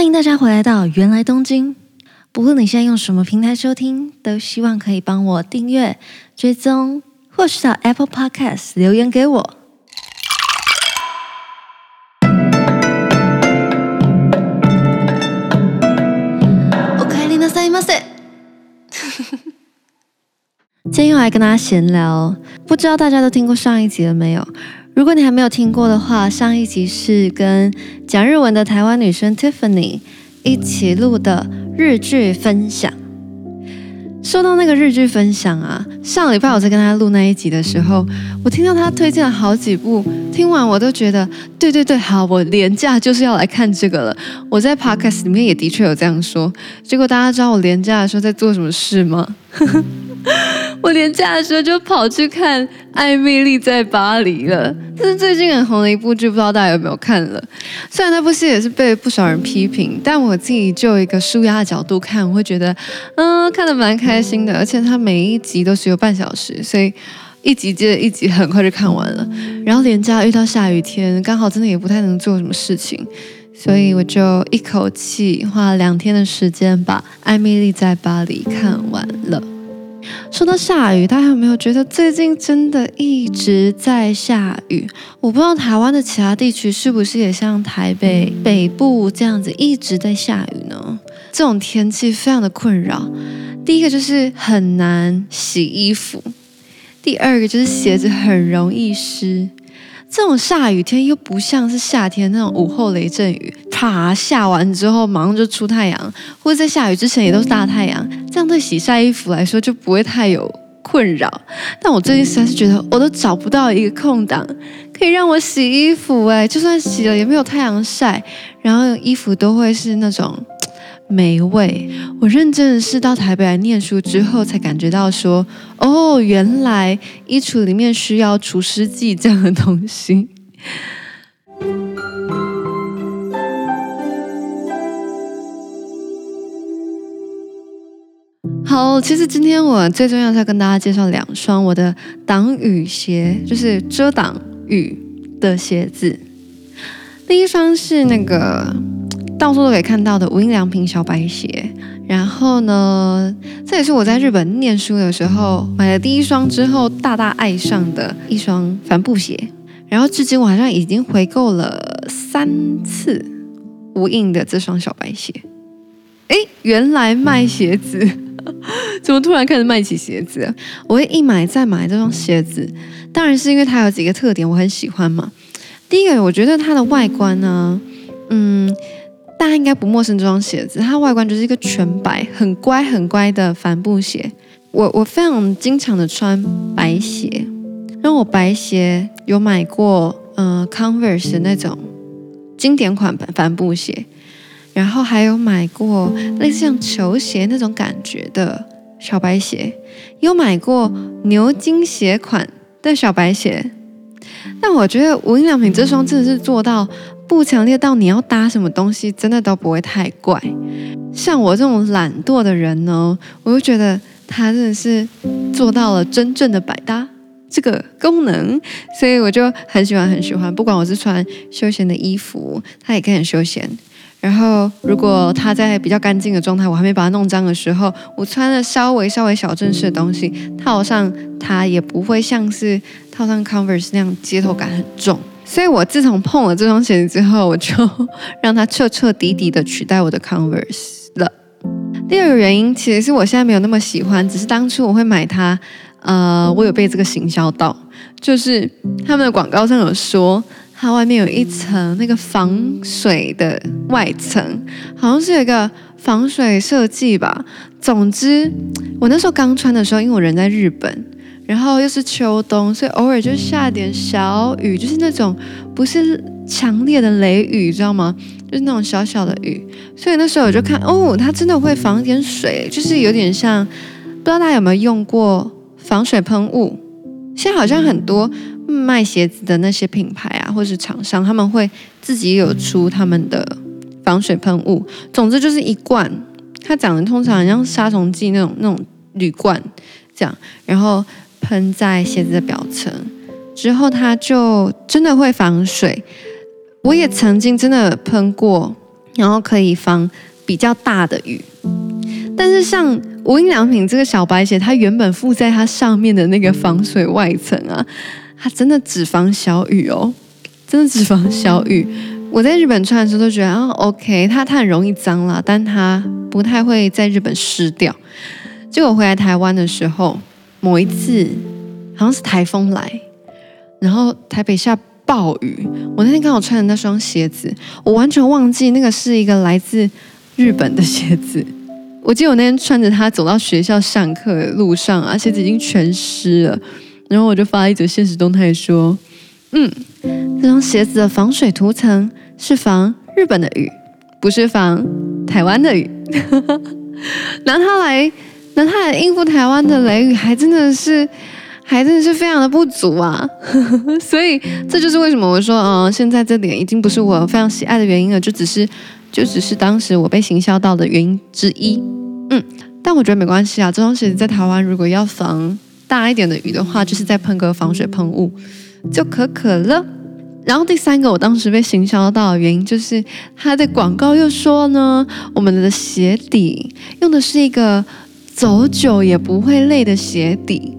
欢迎大家回来到芫来东京。不论你现在用什么平台收听，都希望可以帮我订阅、追踪，或是到 Apple Podcast 留言给我。おかえりなさいませ。今天又来跟大家闲聊，不知道大家都听过上一集了没有？ 如果你还没有听过的话，上一集是跟讲日文的台湾女生 Tiffany 一起录的日剧分享。说到那个日剧分享啊，上礼拜我在跟她录那一集的时候，我听到她推荐了好几部，听完我都觉得，对对对，好，我连假就是要来看这个了。我在 Podcast 里面也的确有这样说，结果大家知道我连假的时候在做什么事吗？我连假的时候就跑去看《艾米丽在巴黎》了，这是最近很红的一部剧，不知道大家有没有看了？虽然那部戏也是被不少人批评，但我自己就一个舒压的角度看，我会觉得，嗯，看得蛮开心的。而且它每一集都只有半小时，所以一集接着一集，很快就看完了。然后连假遇到下雨天，刚好真的也不太能做什么事情，所以我就一口气花了两天的时间把《艾米丽在巴黎》看完了。说到下雨，大家有没有觉得最近真的一直在下雨？我不知道台湾的其他地区是不是也像台北北部这样子一直在下雨呢？这种天气非常的困扰。第一个就是很难洗衣服，第二个就是鞋子很容易湿。这种下雨天又不像是夏天那种午后雷阵雨，啪下完之后马上就出太阳，或者在下雨之前也都是大太阳，这样对洗晒衣服来说就不会太有困扰。但我最近实在是觉得我都找不到一个空档可以让我洗衣服，哎，就算洗了也没有太阳晒，然后衣服都会是那种。霉味。我认真的是到台北来念书之后，才感觉到说，哦，原来衣橱里面需要除湿剂这样的东西。好，其实今天我最重要是要跟大家介绍两双我的挡雨鞋，就是遮挡雨的鞋子。第一双是那个。到处都可以看到的无印良品小白鞋，然后呢，这也是我在日本念书的时候买了第一双之后大大爱上的一双帆布鞋，然后至今我好像已经回购了三次无印的这双小白鞋。哎，原来卖鞋子，怎么突然开始卖起鞋子？我会一买再买这双鞋子，当然是因为它有几个特点我很喜欢嘛。第一个，我觉得它的外观呢，嗯。大家应该不陌生这双鞋子，它外观就是一个全白、很乖、很乖的帆布鞋。我我非常经常的穿白鞋，然后我白鞋有买过，呃，Converse 那种经典款帆帆布鞋，然后还有买过类似像球鞋那种感觉的小白鞋，有买过牛津鞋款的小白鞋。但我觉得无印良品这双真的是做到。不强烈到你要搭什么东西，真的都不会太怪。像我这种懒惰的人呢，我就觉得它真的是做到了真正的百搭这个功能，所以我就很喜欢很喜欢。不管我是穿休闲的衣服，它也可以很休闲。然后如果它在比较干净的状态，我还没把它弄脏的时候，我穿了稍微稍微小正式的东西套上它，也不会像是套上 Converse 那样街头感很重。所以我自从碰了这双鞋子之后，我就让它彻彻底底的取代我的 Converse 了。第二个原因，其实是我现在没有那么喜欢，只是当初我会买它，呃，我有被这个行销到，就是他们的广告上有说，它外面有一层那个防水的外层，好像是有一个防水设计吧。总之，我那时候刚穿的时候，因为我人在日本。然后又是秋冬，所以偶尔就下点小雨，就是那种不是强烈的雷雨，知道吗？就是那种小小的雨。所以那时候我就看，哦，它真的会防点水，就是有点像，不知道大家有没有用过防水喷雾？现在好像很多卖鞋子的那些品牌啊，或是厂商，他们会自己有出他们的防水喷雾。总之就是一罐，它长得通常很像杀虫剂那种那种铝罐这样，然后。喷在鞋子的表层之后，它就真的会防水。我也曾经真的喷过然后可以防比较大的雨。但是像无印良品这个小白鞋，它原本附在它上面的那个防水外层啊，它真的只防小雨哦，真的只防小雨。我在日本穿的时候都觉得啊，OK，它它很容易脏啦，但它不太会在日本湿掉。结果回来台湾的时候，某一次好像是台风来，然后台北下暴雨，我那天刚好穿的那双鞋子，我完全忘记那个是一个来自日本的鞋子。我记得我那天穿着它走到学校上课的路上啊，鞋子已经全湿了，然后我就发了一则现实动态说，嗯，这双鞋子的防水涂层是防日本的雨，不是防台湾的雨。拿它来。拿它来应付台湾的雷雨，还真的是，还真的是非常的不足啊！所以这就是为什么我说，嗯，现在这点已经不是我非常喜爱的原因了，就只是，就只是当时我被行销到的原因之一。嗯，但我觉得没关系啊，这双鞋子在台湾如果要防大一点的雨的话，就是再喷个防水喷雾就可可了。然后第三个，我当时被行销到的原因就是它的广告又说呢，我们的鞋底用的是一个。走久也不会累的鞋底，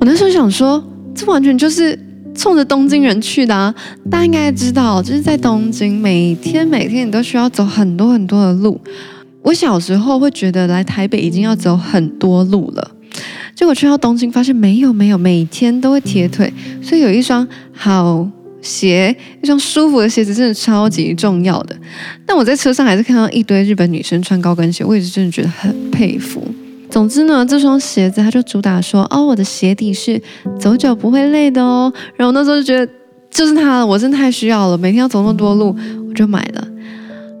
我那时候想说，这完全就是冲着东京人去的啊！大家应该知道，就是在东京，每天每天你都需要走很多很多的路。我小时候会觉得来台北已经要走很多路了，结果去到东京发现没有没有，每天都会贴腿，所以有一双好鞋，一双舒服的鞋子真的超级重要的。但我在车上还是看到一堆日本女生穿高跟鞋，我也是真的觉得很佩服。总之呢，这双鞋子它就主打说，哦，我的鞋底是走久不会累的哦。然后那时候就觉得，就是它了，我真的太需要了，每天要走那么多路，我就买了。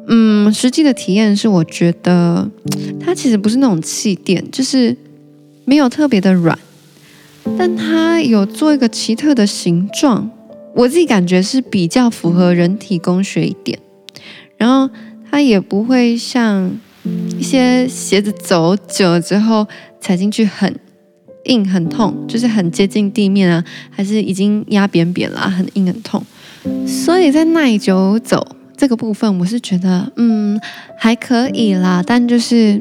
嗯，实际的体验是，我觉得它其实不是那种气垫，就是没有特别的软，但它有做一个奇特的形状，我自己感觉是比较符合人体工学一点。然后它也不会像。一些鞋子走久了之后踩进去很硬很痛，就是很接近地面啊，还是已经压扁扁了，很硬很痛。所以在耐久走这个部分，我是觉得嗯还可以啦。但就是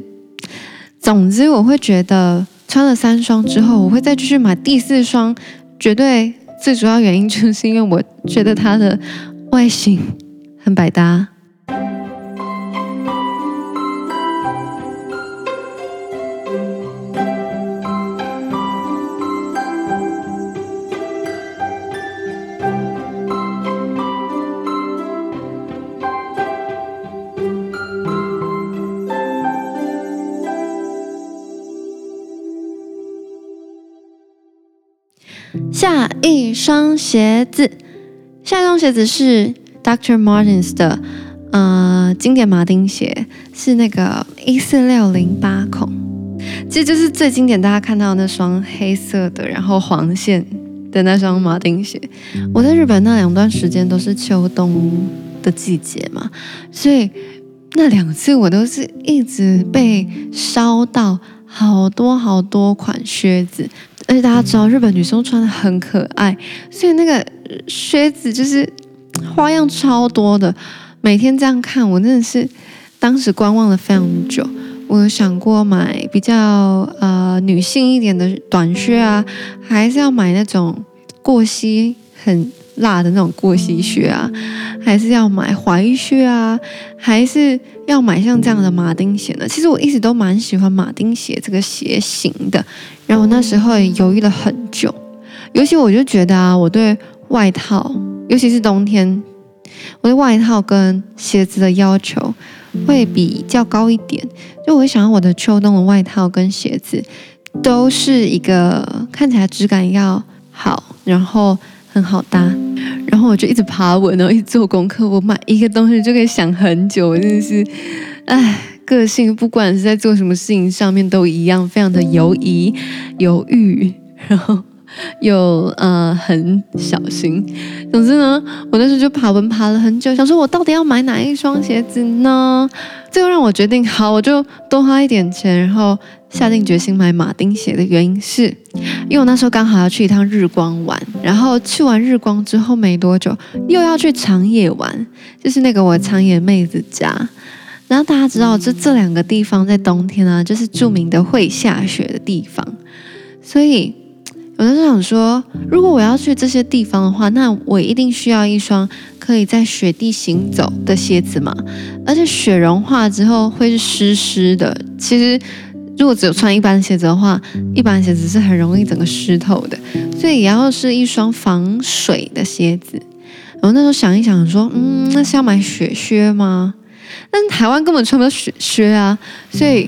总之，我会觉得穿了三双之后，我会再继续买第四双。绝对最主要原因就是因为我觉得它的外形很百搭。双鞋子，下一双鞋子是 Dr. Martens 的，呃，经典马丁鞋，是那个一四六零八孔，这就是最经典，大家看到那双黑色的，然后黄线的那双马丁鞋。我在日本那两段时间都是秋冬的季节嘛，所以那两次我都是一直被烧到好多好多款靴子。而且大家知道，日本女生穿的很可爱，所以那个靴子就是花样超多的。每天这样看，我真的是当时观望了非常久。我有想过买比较呃女性一点的短靴啊，还是要买那种过膝很辣的那种过膝靴啊，还是要买踝靴啊，还是要买像这样的马丁鞋呢？其实我一直都蛮喜欢马丁鞋这个鞋型的。然后我那时候也犹豫了很久，尤其我就觉得啊，我对外套，尤其是冬天，我对外套跟鞋子的要求会比较高一点。就我会想要我的秋冬的外套跟鞋子都是一个看起来质感要好，然后很好搭。然后我就一直爬文，然后一直做功课。我买一个东西就可以想很久，我真的是，唉。个性不管是在做什么事情上面都一样，非常的犹疑、犹豫，然后又呃很小心。总之呢，我那时候就爬文爬了很久，想说我到底要买哪一双鞋子呢？最后让我决定，好，我就多花一点钱，然后下定决心买马丁鞋的原因是，因为我那时候刚好要去一趟日光玩，然后去完日光之后没多久又要去长野玩，就是那个我长野妹子家。然后大家知道，这这两个地方在冬天啊，就是著名的会下雪的地方。所以，我就想说，如果我要去这些地方的话，那我一定需要一双可以在雪地行走的鞋子嘛。而且雪融化之后会是湿湿的。其实，如果只有穿一般鞋子的话，一般鞋子是很容易整个湿透的。所以，也要是一双防水的鞋子。然后那时候想一想说，嗯，那是要买雪靴吗？但是台湾根本穿不到雪靴啊，所以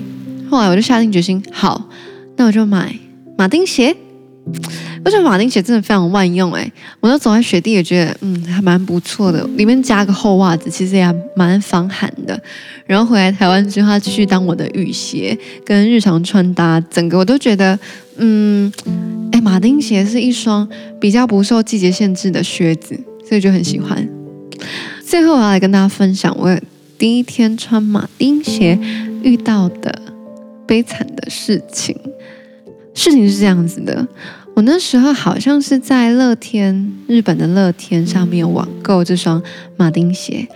后来我就下定决心，好，那我就买马丁鞋。我觉得马丁鞋真的非常万用诶，我都走在雪地也觉得，嗯，还蛮不错的。里面加个厚袜子，其实也蛮防寒的。然后回来台湾之后，它继续当我的雨鞋跟日常穿搭，整个我都觉得，嗯，哎，马丁鞋是一双比较不受季节限制的靴子，所以就很喜欢。最后我要来跟大家分享我。第一天穿马丁鞋遇到的悲惨的事情，事情是这样子的，我那时候好像是在乐天，日本的乐天上面网购这双马丁鞋，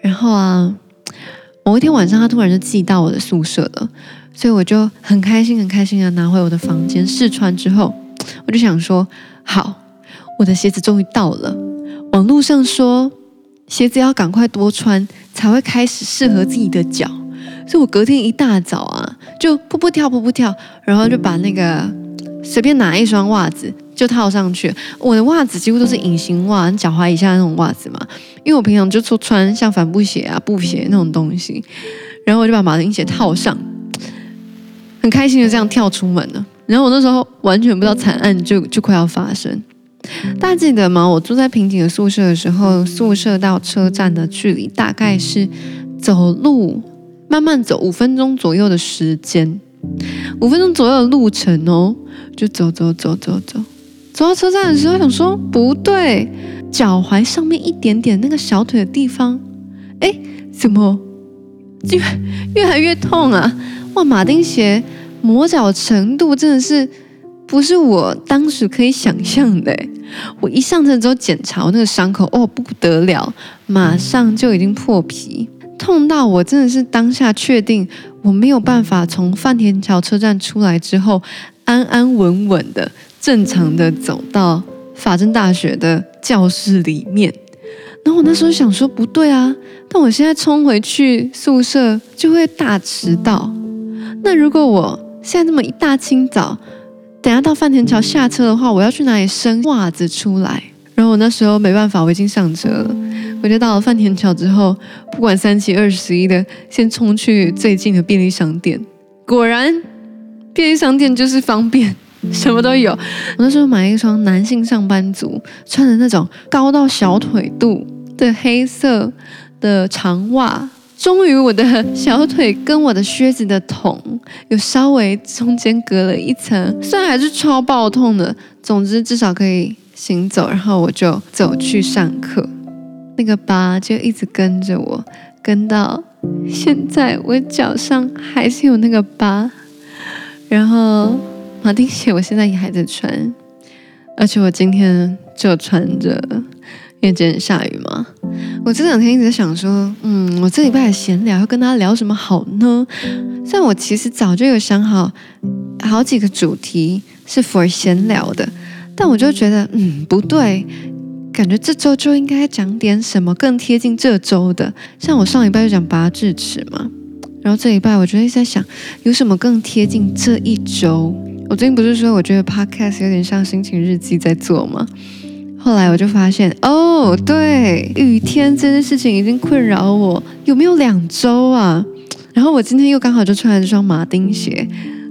然后啊，某一天晚上他突然就寄到我的宿舍了，所以我就很开心很开心的拿回我的房间试穿之后，我就想说，好，我的鞋子终于到了，网络上说。鞋子要赶快多穿，才会开始适合自己的脚。所以我隔天一大早啊，就噗噗跳噗噗跳，然后就把那个随便拿一双袜子就套上去。我的袜子几乎都是隐形袜，脚踝以下那种袜子嘛，因为我平常就穿像帆布鞋啊、布鞋那种东西。然后我就把马丁鞋套上，很开心的这样跳出门了。然后我那时候完全不知道惨案就就快要发生。大家记得吗？我住在平井的宿舍的时候，宿舍到车站的距离大概是走路慢慢走五分钟左右的时间，五分钟左右的路程哦，就走走走走走，走到车站的时候，想说不对，脚踝上面一点点那个小腿的地方，哎，怎么越越来越痛啊？哇，马丁鞋磨脚程度真的是。不是我当时可以想象的，我一上车之后检查我那个伤口，哦，不得了，马上就已经破皮，痛到我真的是当下确定我没有办法从饭田桥车站出来之后安安稳稳的正常的走到法政大学的教室里面。然后我那时候想说不对啊，但我现在冲回去宿舍就会大迟到。那如果我现在这么一大清早，等下到饭田桥下车的话，我要去哪里生袜子出来？然后我那时候没办法，我已经上车了。我就到了饭田桥之后，不管三七二十一的，先冲去最近的便利商店。果然，便利商店就是方便，什么都有。我那时候买一双男性上班族穿的那种高到小腿肚的黑色的长袜。终于，我的小腿跟我的靴子的筒有稍微中间隔了一层，虽然还是超爆痛的，总之至少可以行走。然后我就走去上课，那个疤就一直跟着我，跟到现在，我脚上还是有那个疤。然后马丁鞋我现在也还在穿，而且我今天就穿着。因为今天下雨嘛，我这两天一直在想说，嗯，我这礼拜闲聊要跟大家聊什么好呢？虽然我其实早就有想好好几个主题是 for 闲聊的，但我就觉得，嗯，不对，感觉这周就应该讲点什么更贴近这周的。像我上礼拜就讲拔智齿嘛，然后这礼拜我就一直在想，有什么更贴近这一周？我最近不是说我觉得 podcast 有点像心情日记在做吗？后来我就发现，哦，对，雨天这件事情已经困扰我有没有两周啊？然后我今天又刚好就穿了这双马丁鞋，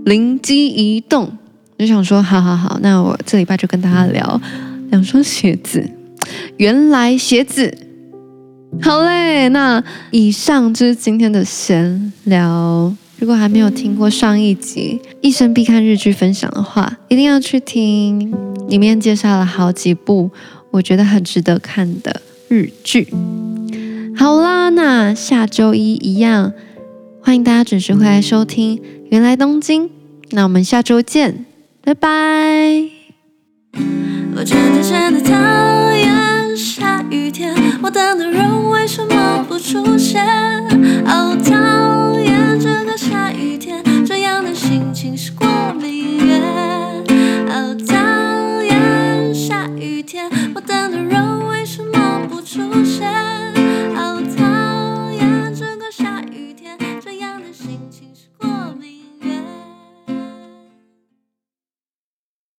灵机一动，就想说，好好好，那我这礼拜就跟大家聊两双鞋子。原来鞋子，好嘞，那以上就是今天的闲聊。如果还没有听过上一集《一生必看日剧》分享的话，一定要去听，里面介绍了好几部我觉得很值得看的日剧。好啦，那下周一一样，欢迎大家准时回来收听《原来东京》。那我们下周见，拜拜。我真的真的雨天，我等的人为什么不出现？哦，他